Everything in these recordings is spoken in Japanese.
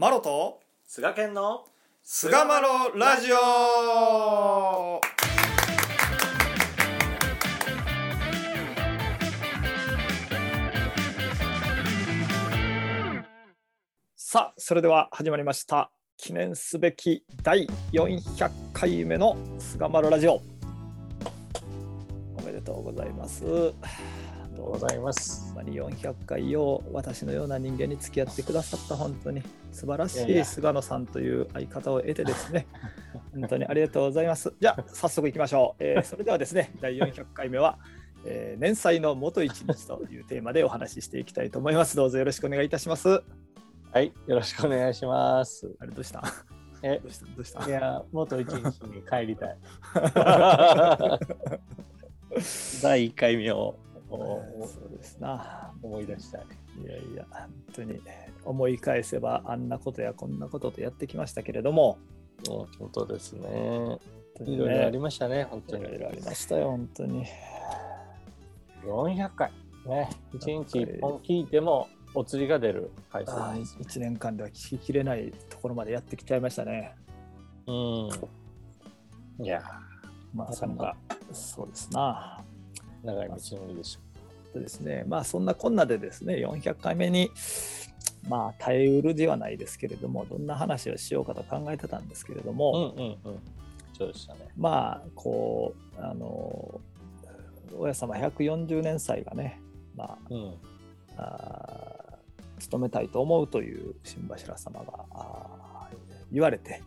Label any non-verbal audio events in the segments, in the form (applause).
マロと菅健の菅マロラジオ。さあそれでは始まりました。記念すべき第400回目の菅マロラジオ。おめでとうございますとうございます。まに400回を私のような人間に付き合ってくださった本当に。素晴らしい菅野さんという相方を得てですね。(laughs) 本当にありがとうございます。じゃあ早速いきましょう、えーそれではですね第400回目は、えー年祭の元一日というテーマでお話ししていきたいと思います。どうぞよろしくお願いいたします。はい、よろしくお願いします。あれどうした？えど、うした？どうした？いや、元一日に帰りたい。(laughs) (laughs) 第1回目をおそうですな思い出したい。いやいや本当に思い返せばあんなことやこんなこととやってきましたけれどもうん本当ですね。いろいろありましたね、本当に。いろいろありましたよ、本当に。400回。ね、1日1本聞いてもお釣りが出る回数あです。1年間では聞ききれないところまでやってきちゃいましたね。うん。いや、まあ、そんな、そうですな。長い道のりでしでですね、まあ、そんなこんなでですね、400回目に、まあ、耐えうるではないですけれども、どんな話をしようかと考えてたんですけれどょ。も、うんうんうん。そうでしたね。まあ、こう、あの、親様140年祭がね、まうん。あ、あー務めたいと思うという新柱様が言われて、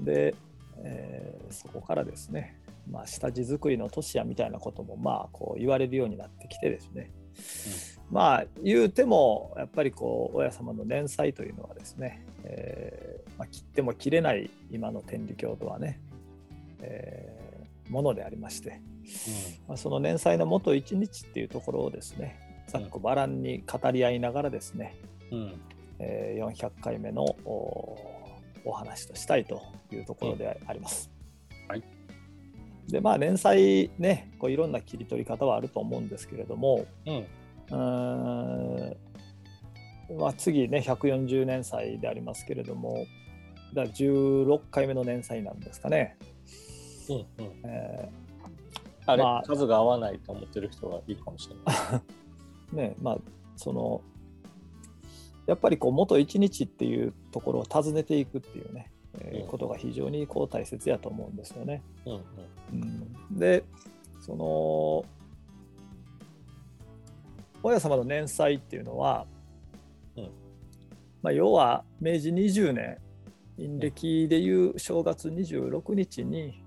で、えーそこからですね、まあ、下地作りの年やみたいなこともまあこう言われるようになってきてですね、まあ言うてもやっぱりこう親様の年祭というのはですね、えーまあ、切っても切れない今の天理教とはね、えーものでありまして、まあ、その年祭の元一日っていうところをですねざっくばらんに語り合いながらですね、うん。うん。えー400回目のおお話としたいというところであります。はいでまあ年祭ねこういろんな切り取り方はあると思うんですけれどもうん。うーん、まあ、次ね140年祭でありますけれどもだから16回目の年祭なんですかね。うん。うん。えあれ、まあ数が合わないと思ってる人がいるかもしれない。ー (laughs) ねまあそのやっぱりこう元一日っていうところを訪ねていくっていうね、ことが非常にこう大切やと思うんですよね。でその親様の年祭っていうのは、うん。まあ、要は明治20年陰暦でいう正月26日に、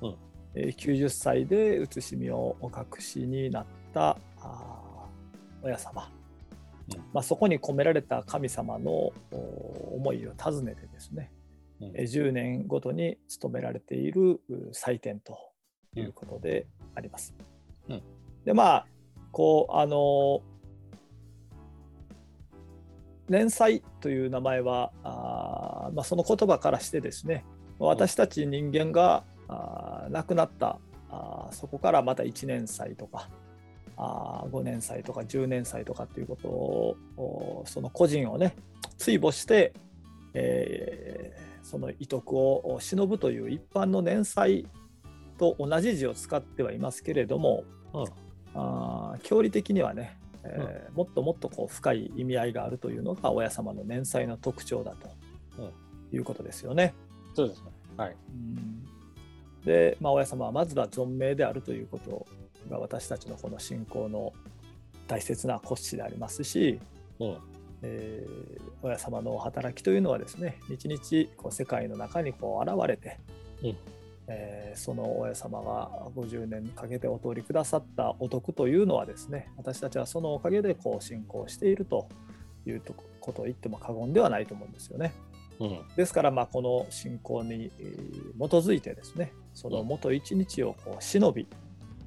うん。えー90歳で写し身をお隠しになったあー親様、うん。まあ、そこに込められた神様のお思いを尋ねてですね、10年ごとに務められているう祭典ということであります。うん。でまあこうあの連載という名前はあー、まあ、その言葉からしてですね私たち人間が、あー亡くなったあーそこからまた1年祭とかあー5年祭とか10年祭とかっていうことをおその個人をね追慕して、えーその遺徳を忍ぶという一般の年祭と同じ字を使ってはいますけれども、うんあー教理的にはね、えーもっともっとこう深い意味合いがあるというのが親様の年祭の特徴だということですよね。そうですね。はい。うんで、まあ、親様はまずは存命であるということが私たちのこの信仰の大切な骨子でありますし、うん。えー親様の働きというのはですね日々こう世界の中にこう現れて、うんえーその親様が50年かけてお通りくださったお徳というのはですね私たちはそのおかげでこう信仰しているというとことを言っても過言ではないと思うんですよね。うん。ですからまあこの信仰にえー基づいてですねその元一日をこう忍び、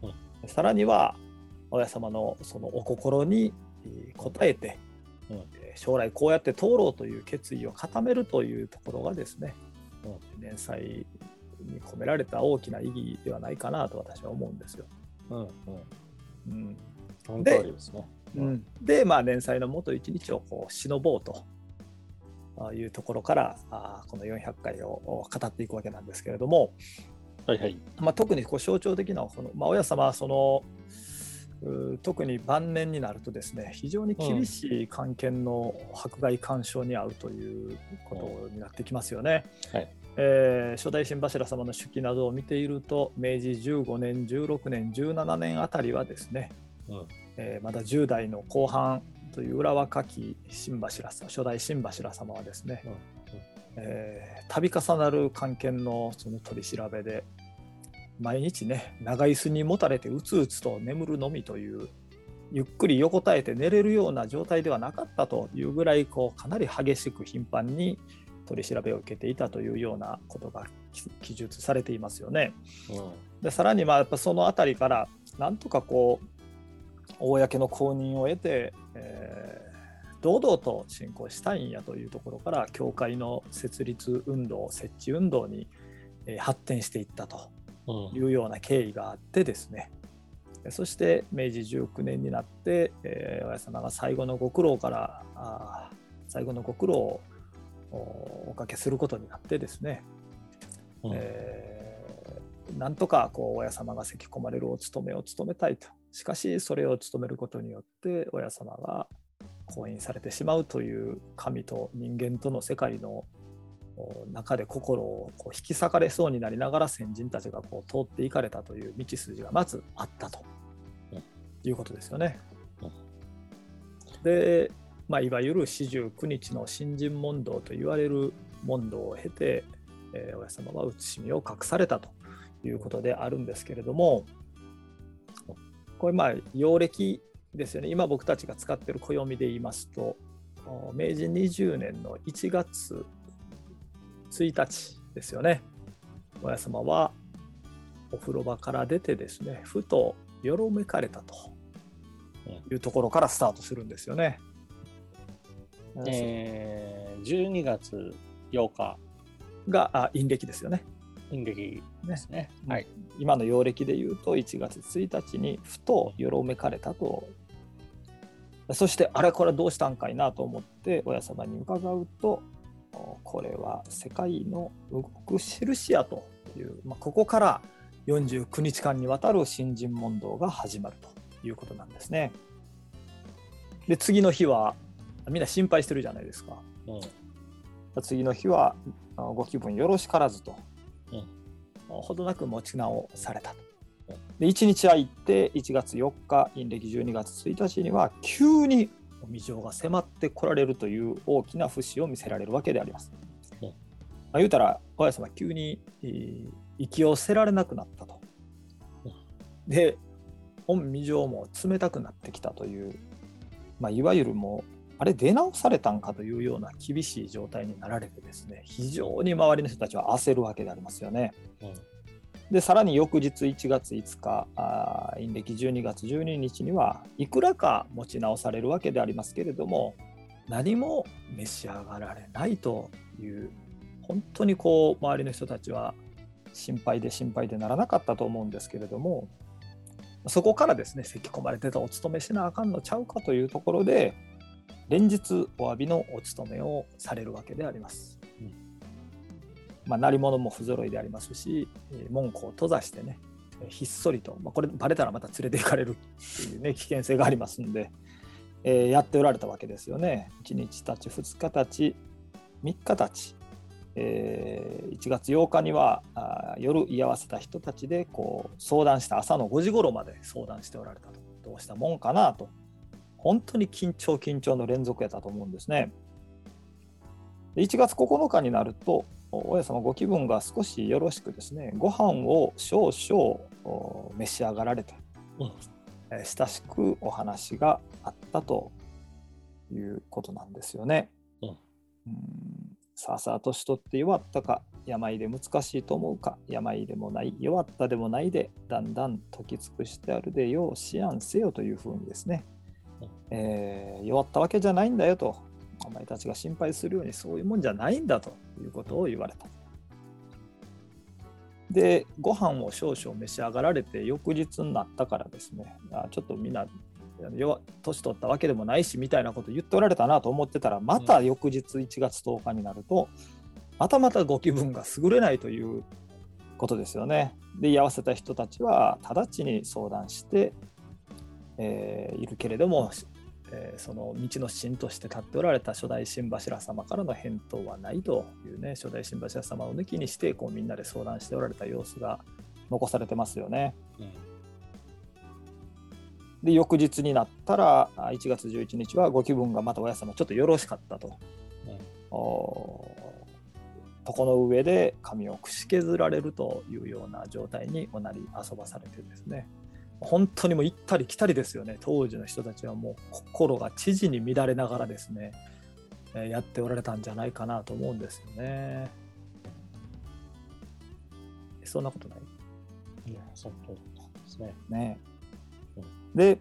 うんさらには親様のそのお心にえー応えて、うんえー将来こうやって通ろうという決意を固めるというところがですね、う連載に込められた大きな意義ではないかなと私は思うんですよ。うん。うん。うんその通りですね。うん、で、まあ、連載の元一日をこう忍ぼうというところからあこの400回を語っていくわけなんですけれども、はいはい。まあ、特にこう象徴的なこの、まあ、親様はそのう特に晩年になるとですね非常に厳しい関係の迫害干渉に遭うということになってきますよね。はい。えー初代新柱様の手記などを見ていると明治15年16年17年あたりはですね、うん。えーまだ10代の後半という裏若き新柱様初代新柱様はですね、うん。うん。えー度重なる関係のその取り調べで毎日ね長椅子にもたれてうつうつと眠るのみというゆっくり横たえて寝れるような状態ではなかったというぐらいこうかなり激しく頻繁に取り調べを受けていたというようなことが記述されていますよね。うんでさらにまあやっぱその辺りからなんとかこう公の公認を得て、えー堂々と進行したいんやというところから教会の設立運動設置運動に、発展していったというような経緯があってですね。でそして明治19年になって、えー親様が最後のご苦労からあー最後のご苦労をおおかけすることになってですね、うん。えーなんとかこう親様が咳き込まれるお務めを務めたいと。しかしそれを務めることによって親様が婚姻されてしまうという神と人間との世界のお中で心をこう引き裂かれそうになりながら先人たちがこう通っていかれたという道筋がまずあったとうんいうことですよね。うん。で、まあ、いわゆる四十九日の新人問答と言われる問答を経て、えー親様は写しみを隠されたということであるんですけれどもこれまあ陽暦ですよね。今僕たちが使っている暦で言いますとお明治20年の1月1日ですよね親様はお風呂場から出てですねふとよろめかれたというところからスタートするんですよね。えー、12月8日、があ陰暦ですよね。陰暦ですね。はい。今の陽暦で言うと1月1日にふとよろめかれたとそしてあれこれどうしたんかいなと思って親様に伺うとおこれは世界の動く印やという、まあ、ここから49日間にわたる新人問答が始まるということなんですね。で次の日はみんな心配してるじゃないですか。うん次の日はあご気分よろしからずと、うんほどなく持ち直されたとうん。で1日空いて1月4日陰暦12月1日には急にお未情が迫ってこられるという大きな節を見せられるわけであります。うんまあ、言うたら親様急に、えー息を捨てられなくなったと。で御未情も冷たくなってきたという、まあ、いわゆるもうあれ出直されたんかというような厳しい状態になられてですね非常に周りの人たちは焦るわけでありますよね。うんでさらに翌日1月5日あ陰暦12月12日にはいくらか持ち直されるわけでありますけれども何も召し上がられないという本当にこう周りの人たちは心配で心配でならなかったと思うんですけれどもそこからですね咳き込まれてたお勤めしなあかんのちゃうかというところで連日お詫びのお勤めをされるわけであります。まあ、鳴り物も不揃いでありますし、門戸を閉ざしてね、ひっそりと、まあ、これバレたらまた連れて行かれるっていうね、危険性がありますんで、えーやっておられたわけですよね。1日たち、2日たち、3日たち、えー1月8日にはあ夜居合わせた人たちでこう相談した朝の5時頃まで相談しておられたと。どうしたもんかなと。本当に緊張緊張の連続やったと思うんですね。1月9日になると、お親様ご気分が少しよろしくですね、ご飯を少々お召し上がられて、うん。えー親しくお話があったということなんですよね。うん。うん。さあさあ年取って弱ったか病で難しいと思うか病でもない弱ったでもないでだんだん解き尽くしてあるでよう思案せよというふうにですね、うん。えー弱ったわけじゃないんだよとお前たちが心配するようにそういうもんじゃないんだということを言われた。でご飯を少々召し上がられて翌日になったからですねあちょっとみんな要年取ったわけでもないしみたいなこと言っておられたなと思ってたらまた翌日1月10日になると、またまたご気分が優れないということですよね。で居合わせた人たちは直ちに相談して、えー、いるけれども、えー、その道の芯として立っておられた初代新柱様からの返答はないというね初代新柱様を抜きにしてこうみんなで相談しておられた様子が残されてますよね。うんで翌日になったら1月11日はご気分がまたおや様ちょっとよろしかったと。うん床の上で髪をくし削られるというような状態におなり遊ばされてですね本当にもう行ったり来たりですよね。当時の人たちはもう心が知事に乱れながらですね。やっておられたんじゃないかなと思うんですよね。そんなことない？いやその通りですね。ね、うん、で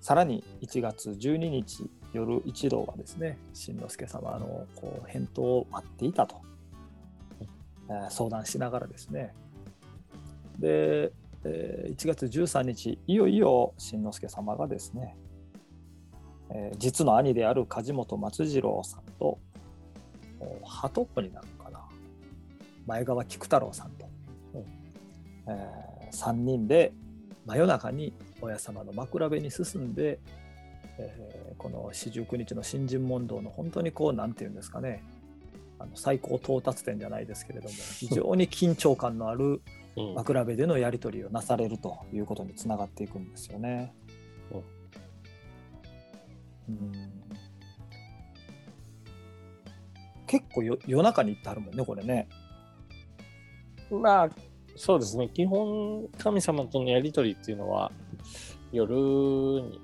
さらに1月12日夜一同はですね新之助様のこう返答を待っていたと。相談しながらですね。でえ1月13日いよいよ新之助様がですねえ実の兄である梶本松次郎さんと鳩っ子になるのかな。前川菊太郎さんと、えー、3人で真夜中に親様の枕辺に進んで、えー、この四十九日の新人問答の本当にこう何て言うんですかね。あの最高到達点じゃないですけれども (laughs) 非常に緊張感のある (laughs) 枕辺でのやり取りをなされるということにつながっていくんですよね。うん、結構よ夜中に行ってはるもんねこれね。まあそうですね基本神様とのやり取りっていうのは夜に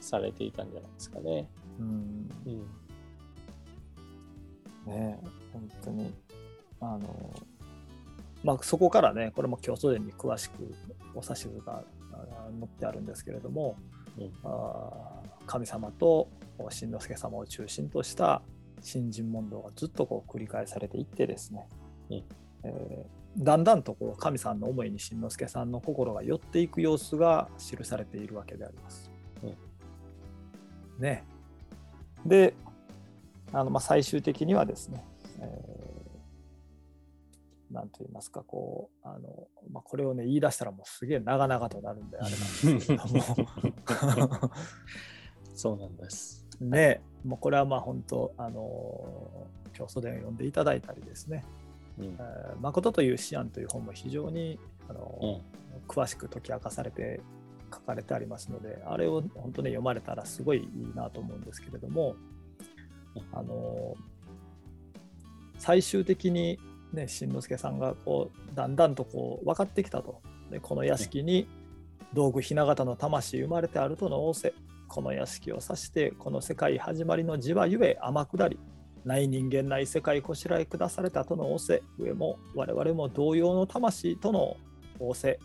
されていたんじゃないですかね。うん、うん、ね本当に。あのまあそこからねこれも今日すでに詳しくお指図が載ってあるんですけれども、うん、あ神様と新之助様を中心とした新人問答がずっとこう繰り返されていってですね、うん、えー、だんだんとこう神さんの思いに新之助さんの心が寄っていく様子が記されているわけであります。うん、ね、であのまあ最終的にはですねえー、なんと言いますかこうあの、まあ、これをね言い出したらもうすげえ長々となるんであれなんですけども。(laughs) そうなんです。ねもうこれはまあ本当あの教祖伝を読んでいただいたりですね「うん。えー、誠という思案」という本も非常にあの、うん、詳しく解き明かされて書かれてありますのであれを本当に読まれたらすごいいいなと思うんですけれどもあの最終的に、ね、新之助さんがこうだんだんとこう分かってきたと。でこの屋敷に道具雛形の魂生まれてあるとの仰せ。この屋敷を指してこの世界始まりの字はゆえ天下り。ない人間ない世界こしらえ下されたとの仰せ。上も我々も同様の魂との仰せ。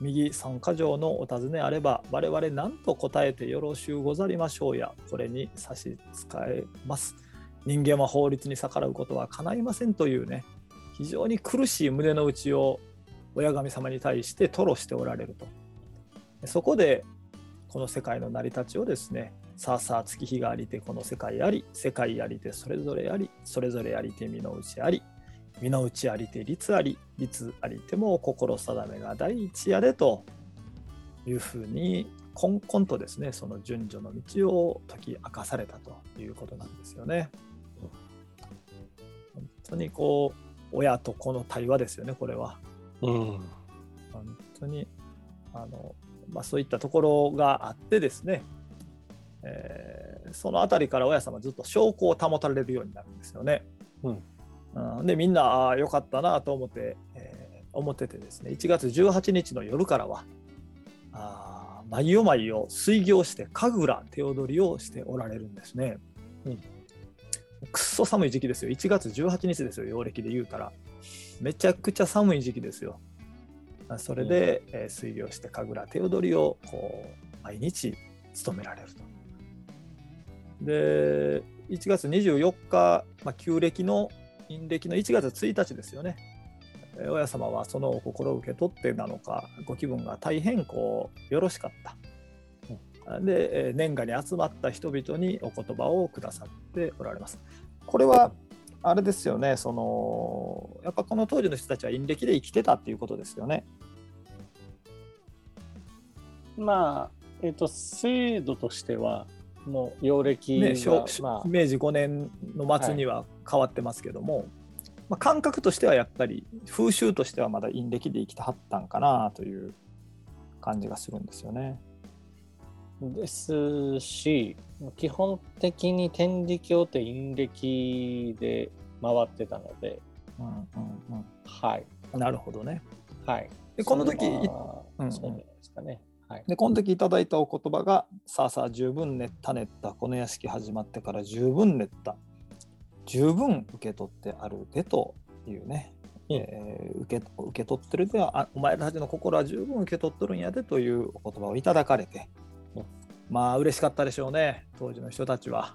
右三箇条のお尋ねあれば我々何と答えてよろしゅうござりましょうや。これに差し支えます。人間は法律に逆らうことは叶いませんというね非常に苦しい胸の内を親神様に対して吐露しておられるとそこでこの世界の成り立ちをですねさあさあ月日がありてこの世界あり世界ありてそれぞれありそれぞれありて身の内あり身の内ありて律あり律ありても心定めが第一やでというふうにこんこんとですねその順序の道を解き明かされたということなんですよね。本当にこう親と子の対話ですよねこれは。うん、本当にあの、まあ、そういったところがあってですね、えー、その辺りから親様ずっと証拠を保たれるようになるんですよね。うんうん、でみんなああよかったなと思って、えー、思っててですね1月18日の夜からはあ毎夜毎夜水行して神楽手踊りをしておられるんですね。うんくっそ寒い時期ですよ。1月18日ですよ、陽暦で言うたら。めちゃくちゃ寒い時期ですよ。それで、うん、えー、水行して神楽手踊りをこう毎日務められると。で、1月24日、まあ、旧暦の陰暦の1月1日ですよね。親様はそのお心を受け取ってなのか、ご気分が大変こうよろしかった。で年賀に集まった人々にお言葉をくださっておられます。これはあれですよねそのやっぱこの当時の人たちは陰暦で生きてたっていうことですよね。まあえっ、ー、と制度としてはもう陽暦ねまあ、明治5年の末には変わってますけども、はい、まあ、感覚としてはやっぱり風習としてはまだ陰暦で生きてはったんかなという感じがするんですよね。ですし基本的に天理教って陰暦で回ってたので、うんうんうん、はい。なるほどね。はい、でこの時、うん、そうですかね。はい、でこの時いただいたお言葉が「さあさあ十分練った練ったこの屋敷始まってから十分練った十分受け取ってあるで」というね、うん、えー、受け受け取ってるではあお前たちの心は十分受け取っとるんやでというお言葉をいただかれて、うん、まあ嬉しかったでしょうね当時の人たちは。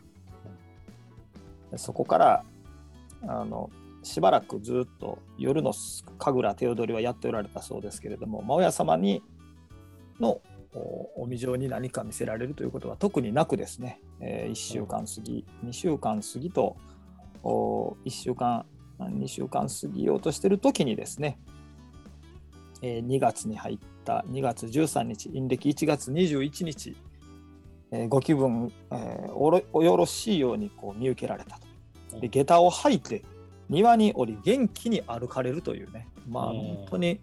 そこからあのしばらくずっと夜の神楽手踊りはやっておられたそうですけれども、まあ、親様にのお未情に何か見せられるということは特になくですね、えー、1週間過ぎ、2週間過ぎと、1週間、2週間過ぎようとしてる時にですね、えー、2月に入った2月13日、陰暦1月21日、えー、ご気分、えー、およろしいようにこう見受けられたと。で下駄を履いて庭に降り元気に歩かれるというね、まあ、本当に、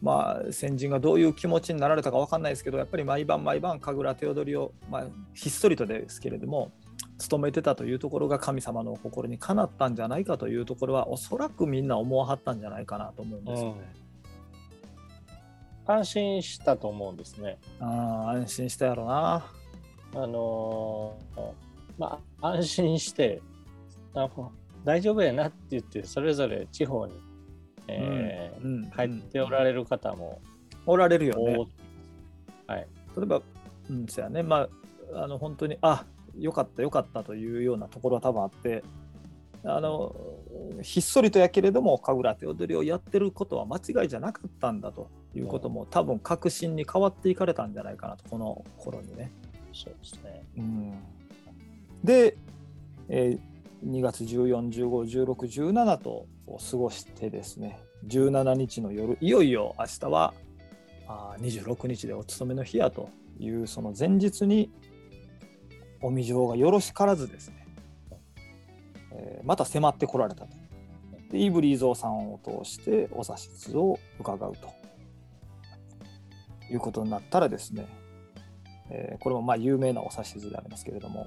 まあ、先人がどういう気持ちになられたか分かんないですけどやっぱり毎晩毎晩神楽手踊りを、まあ、ひっそりとですけれども務めてたというところが神様の心にかなったんじゃないかというところはおそらくみんな思わはったんじゃないかなと思うんですよね。うん、安心したと思うんですね。あ安心したやろな。あのー、まあ安心してあ大丈夫やなって言ってそれぞれ地方にえー、うん、帰っておられる方もおられるよね。はい、例えば、うん、そやね、まあ、あの本当に、あよかったよかったというようなところは多分あって、あのひっそりとやけれども神楽手踊りをやってることは間違いじゃなかったんだということも、多分確信に変わっていかれたんじゃないかなとこの頃にね。そうですね、うん、で、えー、2月14151617と過ごしてですね。17日の夜いよいよ明日はあ26日でお勤めの日やというその前日にお未情がよろしからずですね、えー、また迫ってこられたと。でイブリーゾーさんを通してお指図を伺うということになったらですね、えー、これもまあ有名なお指図でありますけれども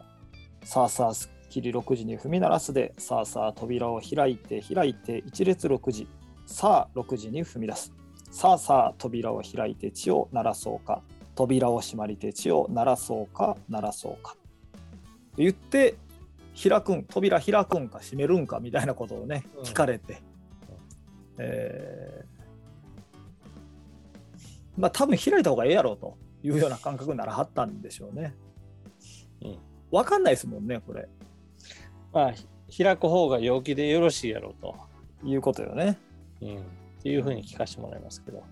さあさあきり6時に踏み鳴らすで、さあさあ扉を開いて開いて一列6時、さあ6時に踏み出す。さあさあ扉を開いて血を鳴らそうか、扉を閉まりて血を鳴らそうか、鳴らそうか。と言って、開くん、扉開くんか閉めるんかみたいなことをね、聞かれて、うん、えー、まあ多分開いた方がええやろうというような感覚にならはったんでしょうね。うん、分かんないですもんね、これ。まあ、開く方が陽気でよろしいやろうと。いうことよね。うん。っていうふうに聞かせてもらいますけど。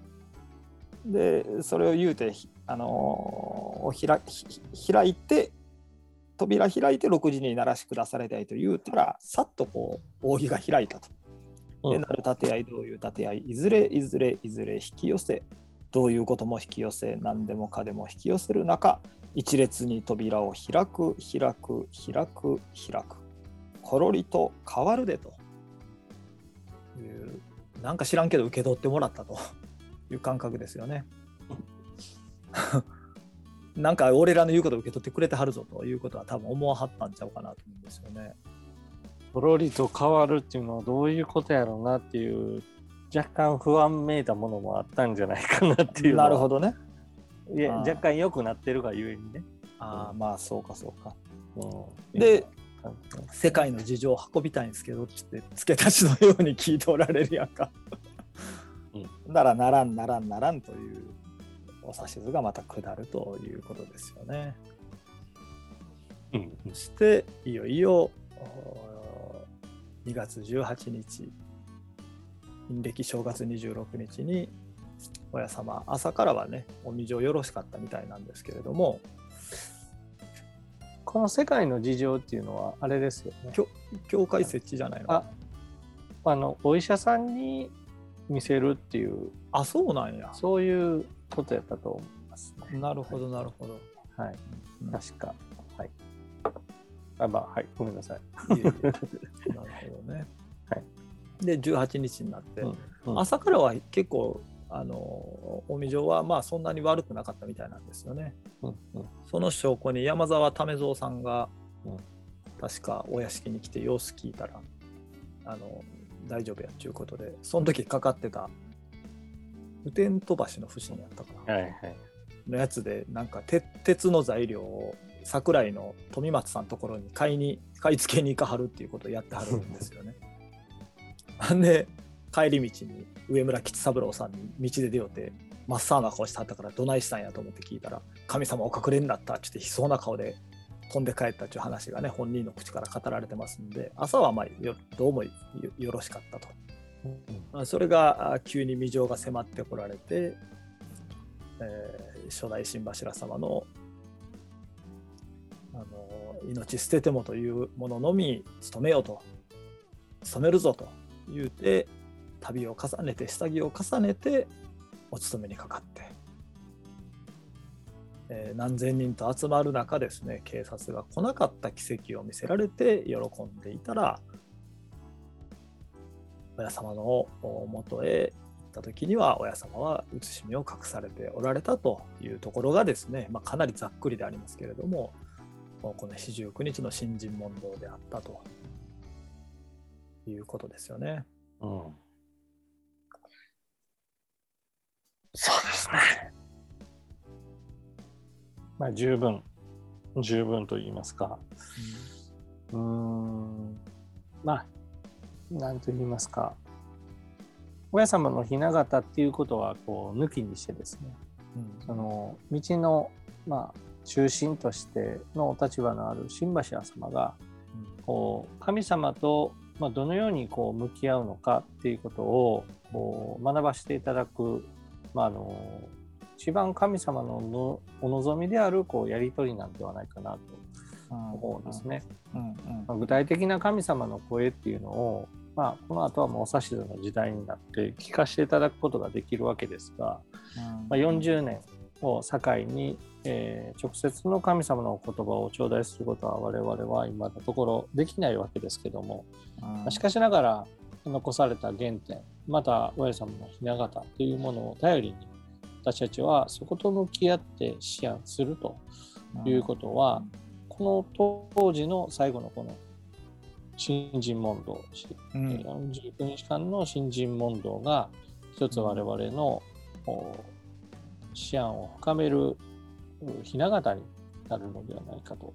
で、それを言うて、あのー、開開いて、扉開いて6時に鳴らし下されたいと言うたら、さっとこう、扇が開いたと。で、なる立て合い、どういう立て合い、いずれいずれいずれ引き寄せ、どういうことも引き寄せ、何でもかでも引き寄せる中、一列に扉を開く、開く、開く、開く。ころりと変わるでというなんか知らんけど受け取ってもらったという感覚ですよね。(laughs) なんか俺らの言うことを受け取ってくれてはるぞということは多分思わはったんちゃうかなと思うんですよね。ころりと変わるっていうのはどういうことやろうなっていう若干不安めいたものもあったんじゃないかなっていうなるほどね。いや若干良くなってるがゆえにね。ああまあそうかそうか。うん、で世界の事情を運びたいんですけどって付け足しのように聞いておられるやんか。うん、ならならんならんならんというお指図がまた下るということですよね。うん、そしていよいよ2月18日。陰暦正月26日に親様朝からはねお水をよろしかったみたいなんですけれどもこの世界の事情っていうのはあれですよね。教会設置じゃないのああのお医者さんに見せるっていうあそうなんやそういうことやったと思いますね。なるほどなるほど。はい、うん、確か。はい。あまあはいごめんなさい。なるほどね。はい。で18日になって、うんうん、朝からは結構あの近江城はまあそんなに悪くなかったみたいなんですよね。うんうん、その証拠に山沢為蔵さんが、うん、確かお屋敷に来て様子聞いたらあの大丈夫やっていうことでその時かかってた雨天飛ばしの不審やったか。な、はいはい、のやつでなんか鉄の材料を桜井の富松さんのところに買いに買い付けに行かはるっていうことをやってはるんですよね。(laughs) で帰り道に上村吉三郎さんに道で出ようて真っ青な顔してはったからどないしたんやと思って聞いたら「神様お隠れになった」ってって悲壮な顔で飛んで帰ったっていう話がね本人の口から語られてますんで朝はまあどうもよろしかったと、うん、それが急に未情が迫ってこられて、えー、初代新柱様のあの命捨ててもというもののみ努めようと。努めるぞと言うて旅を重ねて下着を重ねてお勤めにかかって、えー、何千人と集まる中ですね警察が来なかった奇跡を見せられて喜んでいたら親様のもとへ行った時には親様は写しみを隠されておられたというところがですね、まあ、かなりざっくりでありますけれどもこの四十九日の新人問答であったと。いうことですよね。うんそうですね。まあ、十分、十分と言いますか。うん、ん、まあ、なんと言いますか。親様の雛形っていうことはこう抜きにしてですね、うん、その道の、まあ、中心としてのお立場のある新橋屋様が、こう神様と、まあ、どのようにこう向き合うのかっていうことをこう学ばせていただくまあ、あの一番神様のお望みであるこうやり取りなんではないかなと思うんですね。ま具体的な神様の声っていうのを、まあ、この後はもうお指図の時代になって聞かせていただくことができるわけですが、まあ、40年を境に、えー、直接の神様の言葉を頂戴することは我々は今のところできないわけですけども、まあ、しかしながら残された原点また親様の雛形というものを頼りに私たちはそこと向き合って思案するということは、この当時の最後のこの新人問答、うん、49日間の新人問答が一つ我々の思案を深める雛形になるのではないかと。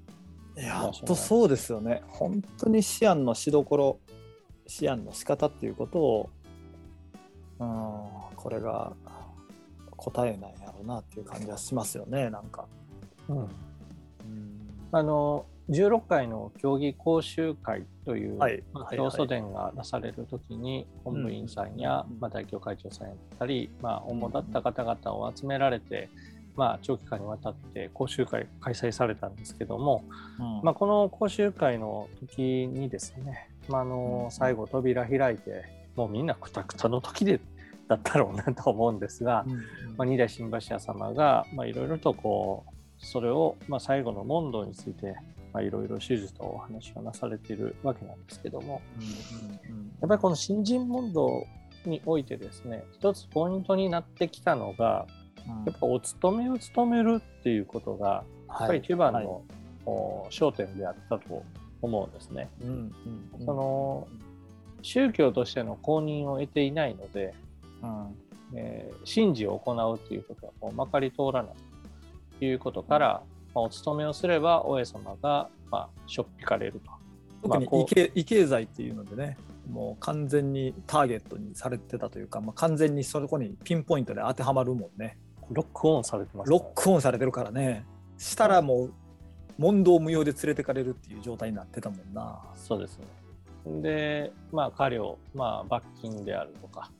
やっとそうですよね。本当に思案のしどころ思案の仕方っていうことを、うん、これが答えなんやろうなっていう感じはしますよねなんか。うん、うん、あの16回の競技講習会という、はい。教祖伝がなされる時に本部員さんや、まあ、代表会長さんやったり、まあ、主だった方々を集められて、まあ、長期間にわたって講習会開催されたんですけども、うん、まあ、この講習会の時にですねまあ、あの最後扉開いてもうみんなくたくたの時でだったろうなと思うんですが、うんまあ、二代新橋屋様がいろいろとこうそれを、まあ、最後の問答についていろいろ手術とお話をなされているわけなんですけども、うんうんうん、やっぱりこの新人問答においてですね一つポイントになってきたのが、うん、やっぱお勤めを務めるっていうことがやっぱり一番の、はい。はい、焦点であったと思うんですね。うんうんうん、その宗教としての公認を得ていないので、うん。えー、神事を行うということはこうまかり通らないということから、まあ、お勤めをすれば大江様が、まあ、しょっぴかれると。特に異形異形罪っていうのでねもう完全にターゲットにされてたというか、まあ、完全にそこにピンポイントで当てはまるもんね。ロックオンされてます、ね、ロックオンされてるからね。したらもう問答無用で連れてかれるっていう状態になってたもんな。そうですね。で、まあ、過料、まあ、罰金であるとか、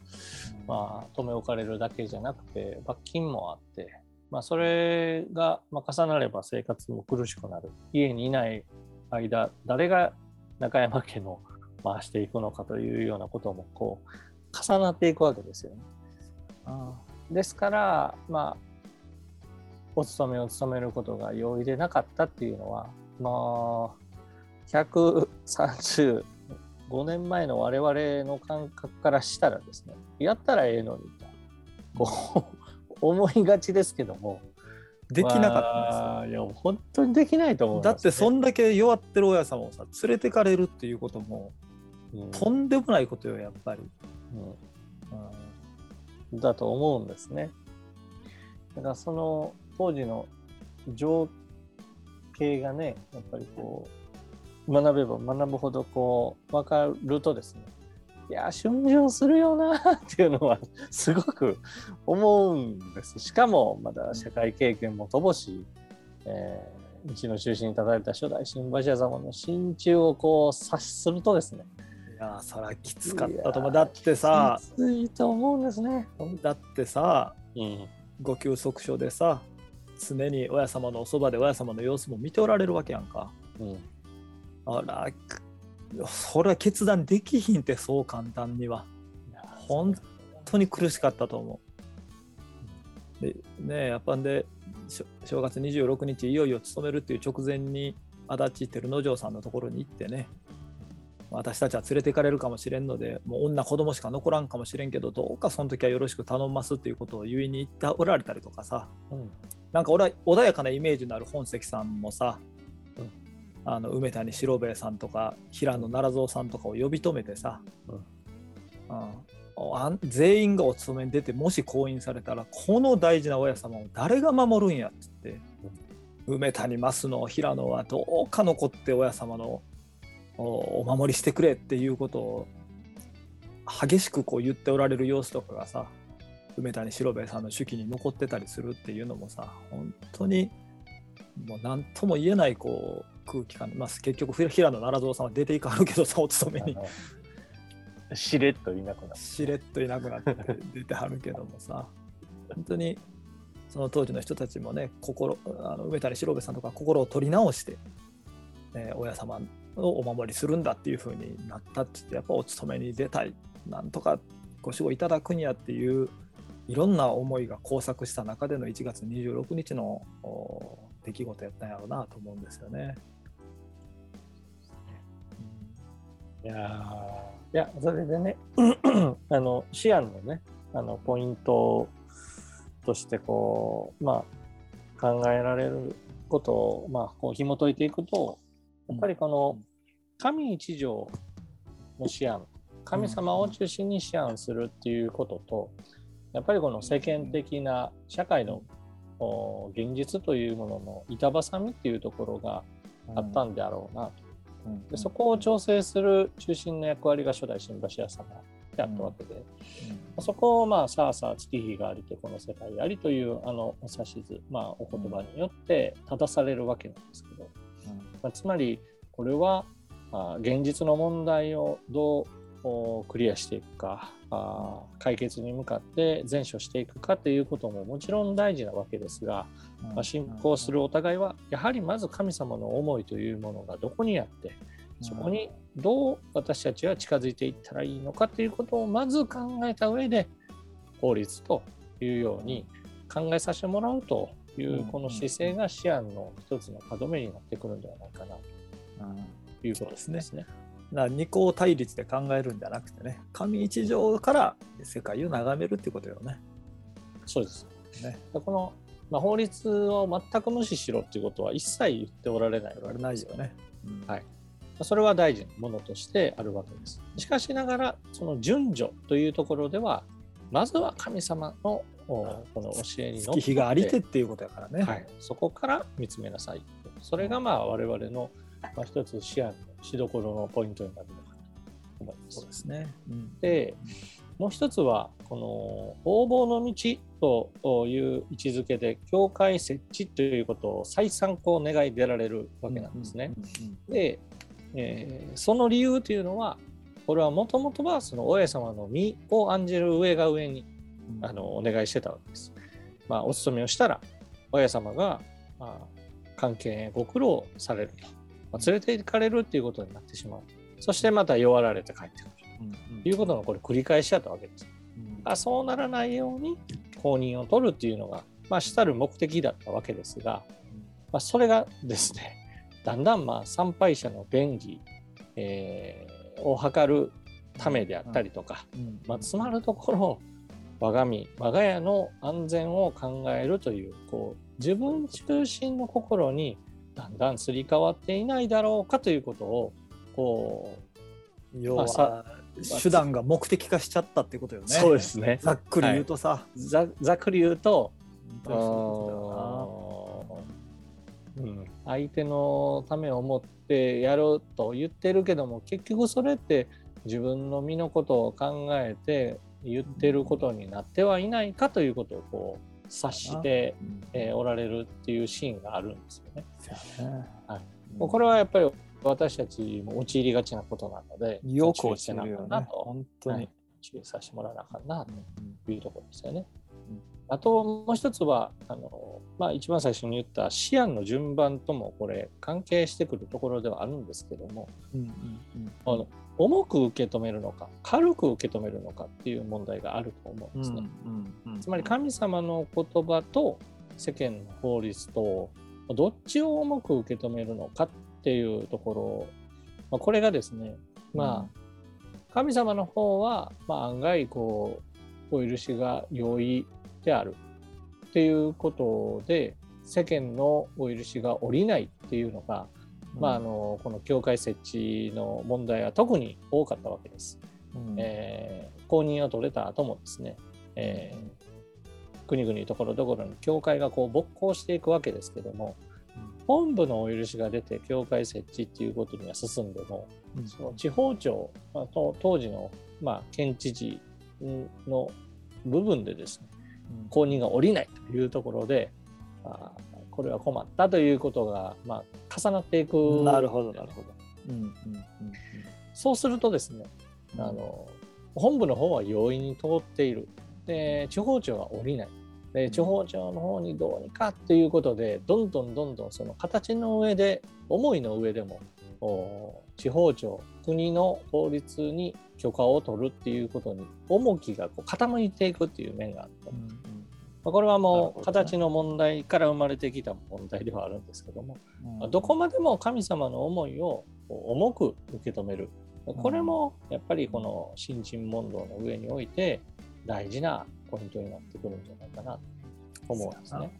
うん、まあ、留め置かれるだけじゃなくて、罰金もあって、まあ、それが重なれば生活も苦しくなる。家にいない間誰が中山家の回していくのかというようなこともこう重なっていくわけですよね。ですからまあお勤めを務めることが容易でなかったっていうのはまあ135年前の我々の感覚からしたらですねやったらええのにと。こう思いがちですけどもできなかったんですよ。いや本当にできないと思う、ね、だってそんだけ弱ってる親様をさ連れてかれるっていうことも、うん、とんでもないことよやっぱり。うん、だと思うんですね。だからその当時の情景がねやっぱりこう学べば学ぶほどこう分かるとですねいや春秋するよな (laughs) っていうのはすごく思うんです。しかもまだ社会経験も乏しい、えー、うちの中心に立たれた初代新橋屋様の心中をこう察するとですね。いやそらきつかったと思う。だってさきついと思うんですね。だってさ、うん、ご休息所でさ常に親様のおそばで親様の様子も見ておられるわけやんか。うん、あらそれは決断できひんってそう簡単には。本当に苦しかったと思う。でねやっぱんで正月26日いよいよ勤めるっていう直前に足立照之丞さんのところに行ってね私たちは連れて行かれるかもしれんのでもう女子供しか残らんかもしれんけどどうかその時はよろしく頼ますっていうことを言いに行っておられたりとかさ、うん、なんか俺穏やかなイメージのある本関さんもさ、うん、あの梅谷四郎兵衛さんとか平野奈良蔵さんとかを呼び止めてさ、うん、全員がお勤めに出てもし降院されたらこの大事な親様を誰が守るんやっつって、梅谷増野平野はどうか残って親様のお守りしてくれっていうことを激しくこう言っておられる様子とかがさ梅谷四郎兵衛さんの手記に残ってたりするっていうのもさ本当にもう何とも言えないこう空気感、まあ、結局平野奈良蔵さんは出ていかはるけどさお勤めに。しれっといなくなってしれっといなくなって出てはるけどもさ。本当にその当時の人たちもね心あの梅谷四郎兵衛さんとか心を取り直して、えー、親様をお守りするんだっていうふうになったってってやっぱお勤めに出たい。なんとかご守護いただくにやっていういろんな思いが交錯した中での1月26日の出来事やったんやろうなと思うんですよね。いやいやそれでね (clears throat) あのシアンのねあのポイントとしてこうまあ考えられることをまあこう紐解いていくとやっぱりこの神一条の思案神様を中心に思案するっていうこととやっぱりこの世間的な社会の現実というものの板挟みっていうところがあったんであろうなと。でそこを調整する中心の役割が初代新橋屋様であったわけで、うん、そこをまあさあさあ月日がありてこの世界ありというあの指図、まあ、お言葉によって正されるわけなんですけど、うん、まあ、つまりこれはあ現実の問題をどうクリアしていくかあ解決に向かって善処していくかということももちろん大事なわけですが、まあ、信仰するお互いはやはりまず神様の思いというものがどこにあってそこにどう私たちは近づいていったらいいのかということをまず考えた上で法律というように考えさせてもらうというこの姿勢が思案の一つの歯止めになってくるんではないかなということですね。だ二項対立で考えるんじゃなくてね神一条から世界を眺めるってことよね。そうです。ね、この、まあ、法律を全く無視しろっていうことは一切言っておられないわけないよね。うん、はい。それは大事なものとしてあるわけです。しかしながら、その順序というところでは、まずは神様のこの教えにの月日がありてっていうことやからね、はい、そこから見つめなさいそれがまあ我々の、まあ、一つ視野のしどころのポイントになるのかと思います。そうですね、うん、でもう一つはこの応募の道という位置づけで教会設置ということを再参考願い出られるわけなんですね。で、えー、その理由というのはこれはもともとはその大家様の身を案じる上が上にあのお願いしてたわけです。まあ、お勤めをしたら親様が、まあ、関係ご苦労されると、まあ、連れて行かれるっていうことになってしまう。そしてまた弱られて帰ってくる。ということのこれ繰り返しだったわけです。あそうならないように公認を取るっていうのが、まあ、主たる目的だったわけですが、まあ、それがですねだんだんまあ参拝者の便宜、えー、を図るためであったりとか、まあ、つまるところ我が身我が家の安全を考えるというこう自分中心の心にだんだんすり替わっていないだろうかということをこう要は、まあ、手段が目的化しちゃったってことよね。そうですね。ざっくり言うとさ、はい、ざざっくり言うとうん、相手のためを思ってやろうと言ってるけども結局それって自分の身のことを考えて言ってることになってはいないかということをこう察して、えー、おられるっていうシーンがあるんですよね。はい、これはやっぱり私たちも陥りがちなことなのでよくしてなかなと、本当に、はい、注意させてもらわなあかんなというところですよね。あともう一つはあの、まあ、一番最初に言った思案の順番ともこれ関係してくるところではあるんですけども、うんうんうん、あの重く受け止めるのか軽く受け止めるのかっていう問題があると思うんですね。つまり神様の言葉と世間の法律とどっちを重く受け止めるのかっていうところ、まあ、これがですねまあ、神様の方は、まあ、案外こうお許しが容易であるっていうことで世間のお許しが下りないっていうのがまあ、あのこの教会設置の問題は特に多かったわけです。うん、えー、公認を取れた後もですね、えー、国々ところどころに教会がこう勃興していくわけですけども、うん、本部のお許しが出て教会設置っていうことには進んでも、うん、その地方庁、まあ、当時の、まあ、県知事の部分でですね、公認が下りないというところで、あこれは困ったということが、まあ、重なっていく。なるほどなるほど、うんうんうん、そうするとですねあの本部の方は容易に通っている。で地方庁は降りない。で地方庁の方にどうにかっていうことでどんどんどんどんその形の上で思いの上でも地方庁国の法律に許可を取るっていうことに重きがこう傾いていくっていう面があった、うんこれはもう形の問題から生まれてきた問題ではあるんですけども、うん、どこまでも神様の思いを重く受け止める。これもやっぱりこの新陳問答の上において大事なポイントになってくるんじゃないかなと思うんですね。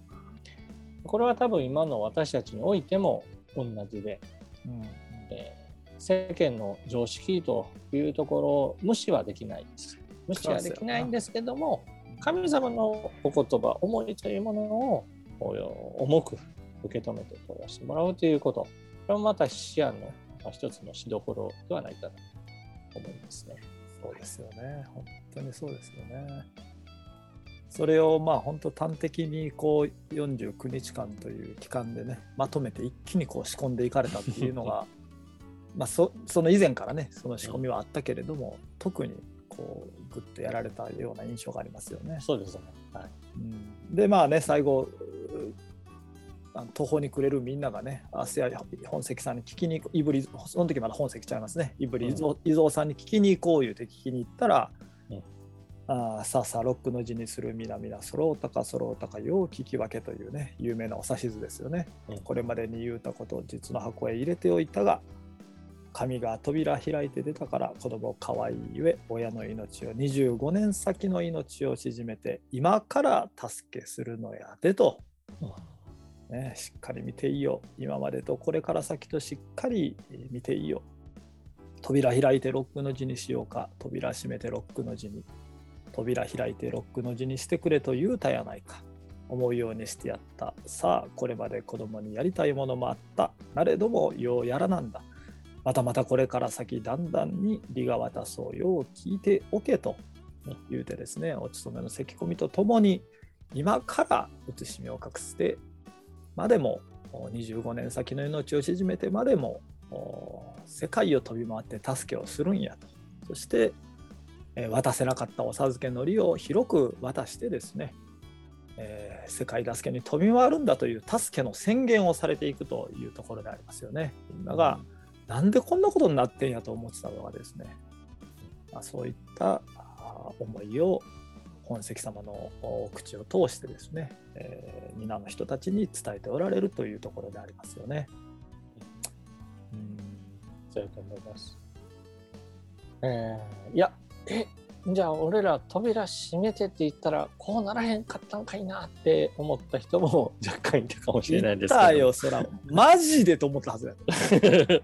これは多分今の私たちにおいても同じで、うん。えー、世間の常識というところを無視はできないです。無視はできないんですけども、神様のお言葉、思いというものを重く受け止めて取らせてもらうということ、これもまた視野の一つのしどころではないかなと思いますね。そうですよね。本当にそうですよね。それをまあ本当端的にこう49日間という期間でねまとめて一気にこう仕込んでいかれたっていうのが (laughs) まあそその以前からねその仕込みはあったけれども、特にこうグッとやられたような印象がありますよね。そうですね、はい。うん、でまあね最後途方に暮れるみんながね明日や本籍さんに聞きにいぶりその時まだ本籍ちゃいますね。いぶり伊蔵さんに聞きに行こう言うて聞きに行ったら、うん、あさあさあロックの字にする皆々そろうたかそろうたかよう聞き分けというね有名なお指図ですよね、うん、これまでに言うたことを実の箱へ入れておいたが神が扉開いて出たから子供可愛いゆえ親の命を25年先の命を縮めて今から助けするのやでと、ね、しっかり見ていいよ今までとこれから先としっかり見ていいよ扉開いてロックの字にしようか。扉閉めてロックの字に。扉開いてロックの字にしてくれと言うたやないか。思うようにしてやった。さあこれまで子供にやりたいものもあった。なれどもようやらなんだ。またまたこれから先だんだんに利が渡そうよう聞いておけと言うてですねお勤めの咳込みとともに今から写しみを隠してまでも25年先の命を縮めてまでも世界を飛び回って助けをするんやとそして渡せなかったお授けのりを広く渡してですねえー世界助けに飛び回るんだという助けの宣言をされていくというところでありますよね。みんなが、なんでこんなことになってんやと思ってたのがですね、まあ、そういったあ思いを本石様のお口を通してですね、えー皆の人たちに伝えておられるというところでありますよね。うんそうやと思います。えーいや、え、じゃあ俺ら扉閉めてって言ったらこうならへんかったんかいなって思った人も若干いたかもしれないですけど。よ、そら。マジでと思ったはずだよ。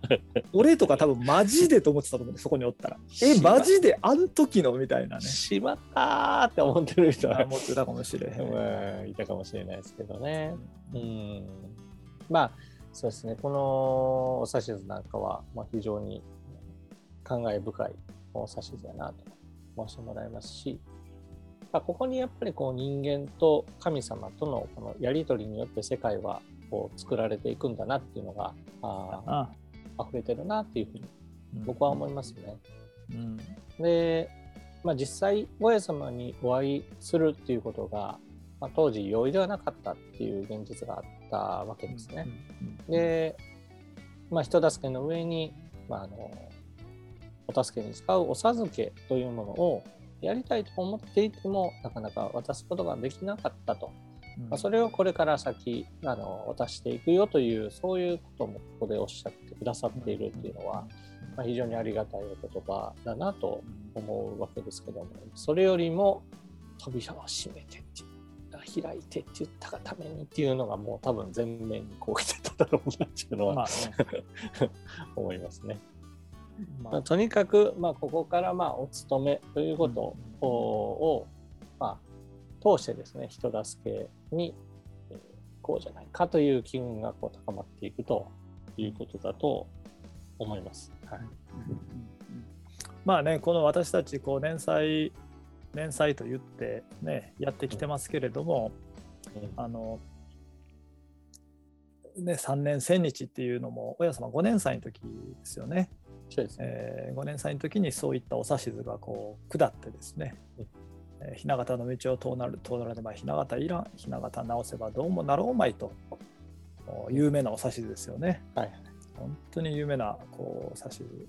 俺とか多分マジでと思ってたと思うんで、そこにおったら。え、マジであん時のみたいなね。しまったーって思ってる人はあ思ってたかもしれへんいたかもしれないですけどね。うん、まあそうですねこのお指図なんかは、まあ、非常に感慨深いお指図やなと申してもらいますし、まあ、ここにやっぱりこう人間と神様とのこのやり取りによって世界はこう作られていくんだなっていうのがああ。溢れてるなっていうふうにうん。僕は思いますね。うん。で、まあ、実際親様にお会いするっていうことが、まあ、当時容易ではなかったっていう現実があったわけですね。で、まあ、人助けの上に、まあ、あのお助けに使うお授けというものをやりたいと思っていてもなかなか渡すことができなかったと、うん。まあ、それをこれから先あの渡していくよというそういうこともここでおっしゃってくださっているっていうのは、まあ、非常にありがたいお言葉だなと思うわけですけどもそれよりも扉を閉めてって開いてって言ったがためにっていうのがもう多分全面にこう来てただろうなっていうのは、まあね。(laughs) 思いますね。ままあ、とにかく、まあ、ここからまあお勤めということを、をまあ、通してですね人助けにえーこうじゃないかという機運がこう高まっていくということだと思います。はい。まあね、この私たちこう連載連載と言ってねやってきてますけれども、あのね3年1000日っていうのも親様5年祭の時ですよね、そうですね。えー5年祭の時にそういったお指図がこう下ってですね、うん。えー雛形の道を通なる通られば雛形いらん。雛形直せばどうもなろうまいと。お有名なお指図ですよね。はい本当に有名なこう指図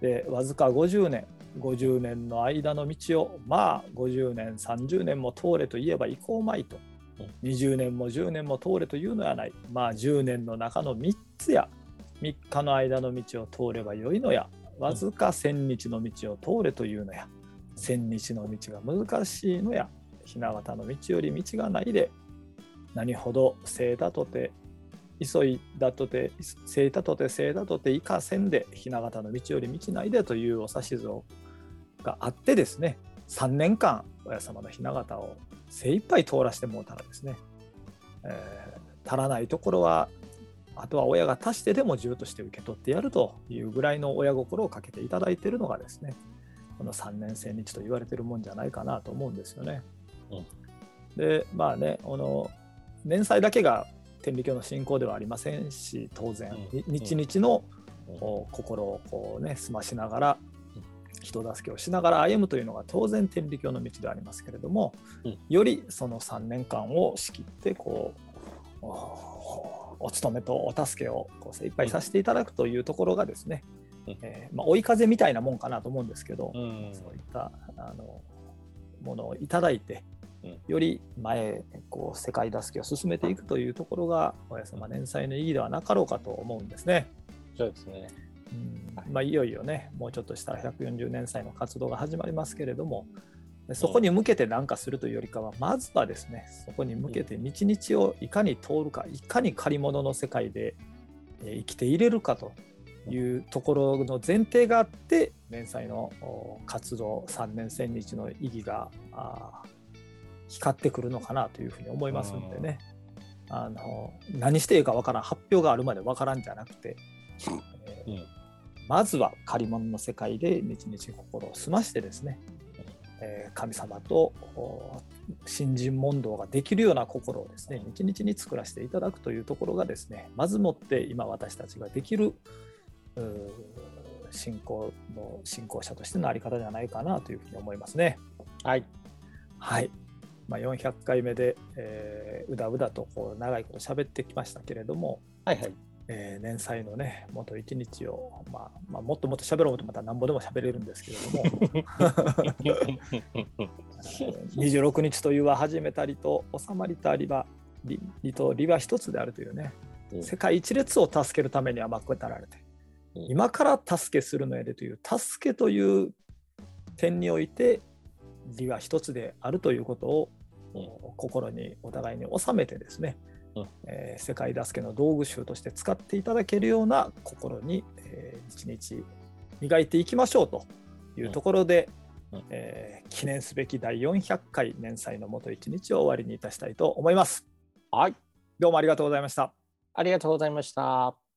でわずか50年50年の間の道をまあ50年30年も通れといえば行こうまいと。うん。20年も10年も通れというのはない。まあ10年の中の3つや3日の間の道を通ればよいのや。わずか1000日の道を通れというのや。1000日の道が難しいのや。雛形の道より道がないで。何ほど正だとて急いだとて正だとて正だとていかせんで雛形の道より道ないでというお指図をがあってですね。3年間親様の雛形を精一杯通らせてもうたらですね、えー足らないところはあとは親が足してでも銃として受け取ってやるというぐらいの親心をかけていただいているのがですねこの3年生日と言われているもんじゃないかなと思うんですよね。うん。でまあねあの年祭だけが天理教の信仰ではありませんし当然、日々の心をこうね澄ましながらうん。人助けをしながら歩むというのが当然天理教の道でありますけれども、うん。よりその3年間を仕切ってこうおお勤めとお助けをこう精一杯させていただくというところがですね、うん。えーまあ、追い風みたいなもんかなと思うんですけど、うん。そういったあのものをいただいて、うん。より前へこう世界助けを進めていくというところが親様年祭の意義ではなかろうかと思うんですね。そうですね。うん。はい。まあ、いよいよねもうちょっとしたら140年祭の活動が始まりますけれどもでそこに向けて何かするというよりかはまずはですねそこに向けて日々をいかに通るかいかに借り物の世界でえー生きていれるかというところの前提があって連載のお活動3年1000日の意義が光ってくるのかなというふうに思いますんでね。あの何していいかわからん発表があるまでわからんじゃなくて、まずは借り物の世界で日々心を澄ましてですね、えー神様とお信心問答ができるような心をですね日々に作らせていただくというところがですねまずもって今私たちができる信仰の信仰者としてのあり方じゃないかなというふうに思いますね。はい。はい。まあ、400回目で、えーうだうだとこう長いこと喋ってきましたけれども、はいはい。えー年祭のね元一日を、まあまあ、もっともっと喋ろうとまたなんぼでも喋れるんですけれども。(laughs) 26日というは始めたりと収まりたりはりりとりは一つであるというね。うん。世界一列を助けるためにはまこうたられて。うん。今から助けするのやでという助けという点において理は一つであるということをうん。心にお互いに収めてですね、うんえー世界助けの道具集として使っていただけるような心に、えー一日磨いていきましょうというところで、うんうんえー記念すべき第400回年祭の元一日を終わりにいたしたいと思います。はい。どうもありがとうございました。ありがとうございました。